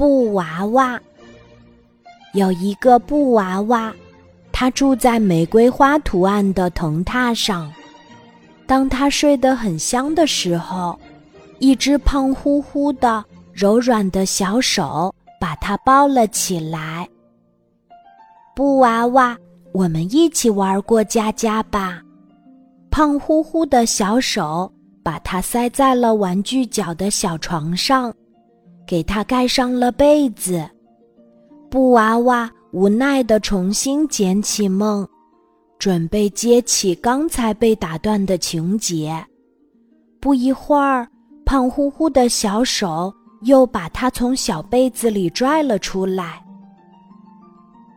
布娃娃。有一个布娃娃，它住在玫瑰花图案的藤榻上。当它睡得很香的时候，一只胖乎乎的、柔软的小手把它抱了起来。布娃娃，我们一起玩过家家吧？胖乎乎的小手把它塞在了玩具角的小床上，给它盖上了被子。布娃娃无奈地重新捡起梦，准备接起刚才被打断的情节。不一会儿，胖乎乎的小手又把它从小被子里拽了出来。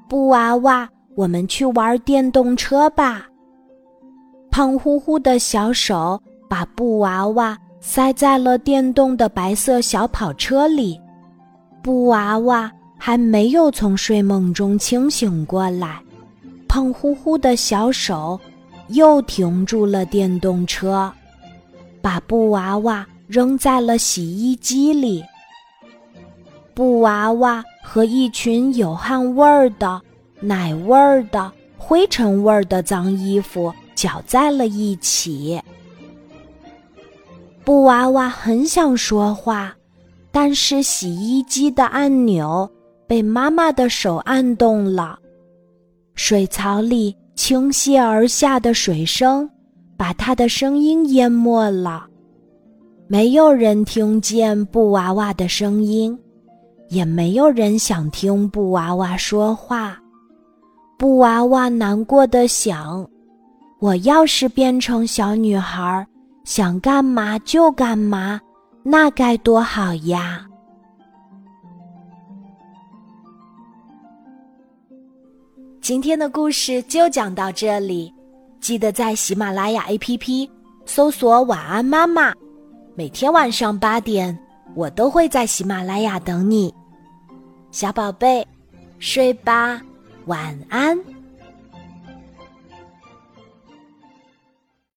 布娃娃，我们去玩电动车吧。胖乎乎的小手把布娃娃塞在了电动的白色小跑车里。布娃娃。还没有从睡梦中清醒过来，胖乎乎的小手又停住了电动车，把布娃娃扔在了洗衣机里。布娃娃和一群有汗味儿的、奶味儿的、灰尘味儿的脏衣服搅在了一起。布娃娃很想说话，但是洗衣机的按钮。被妈妈的手按动了，水槽里倾泻而下的水声把他的声音淹没了。没有人听见布娃娃的声音，也没有人想听布娃娃说话。布娃娃难过的想：“我要是变成小女孩，想干嘛就干嘛，那该多好呀！”今天的故事就讲到这里，记得在喜马拉雅 APP 搜索“晚安妈妈”，每天晚上八点，我都会在喜马拉雅等你，小宝贝，睡吧，晚安。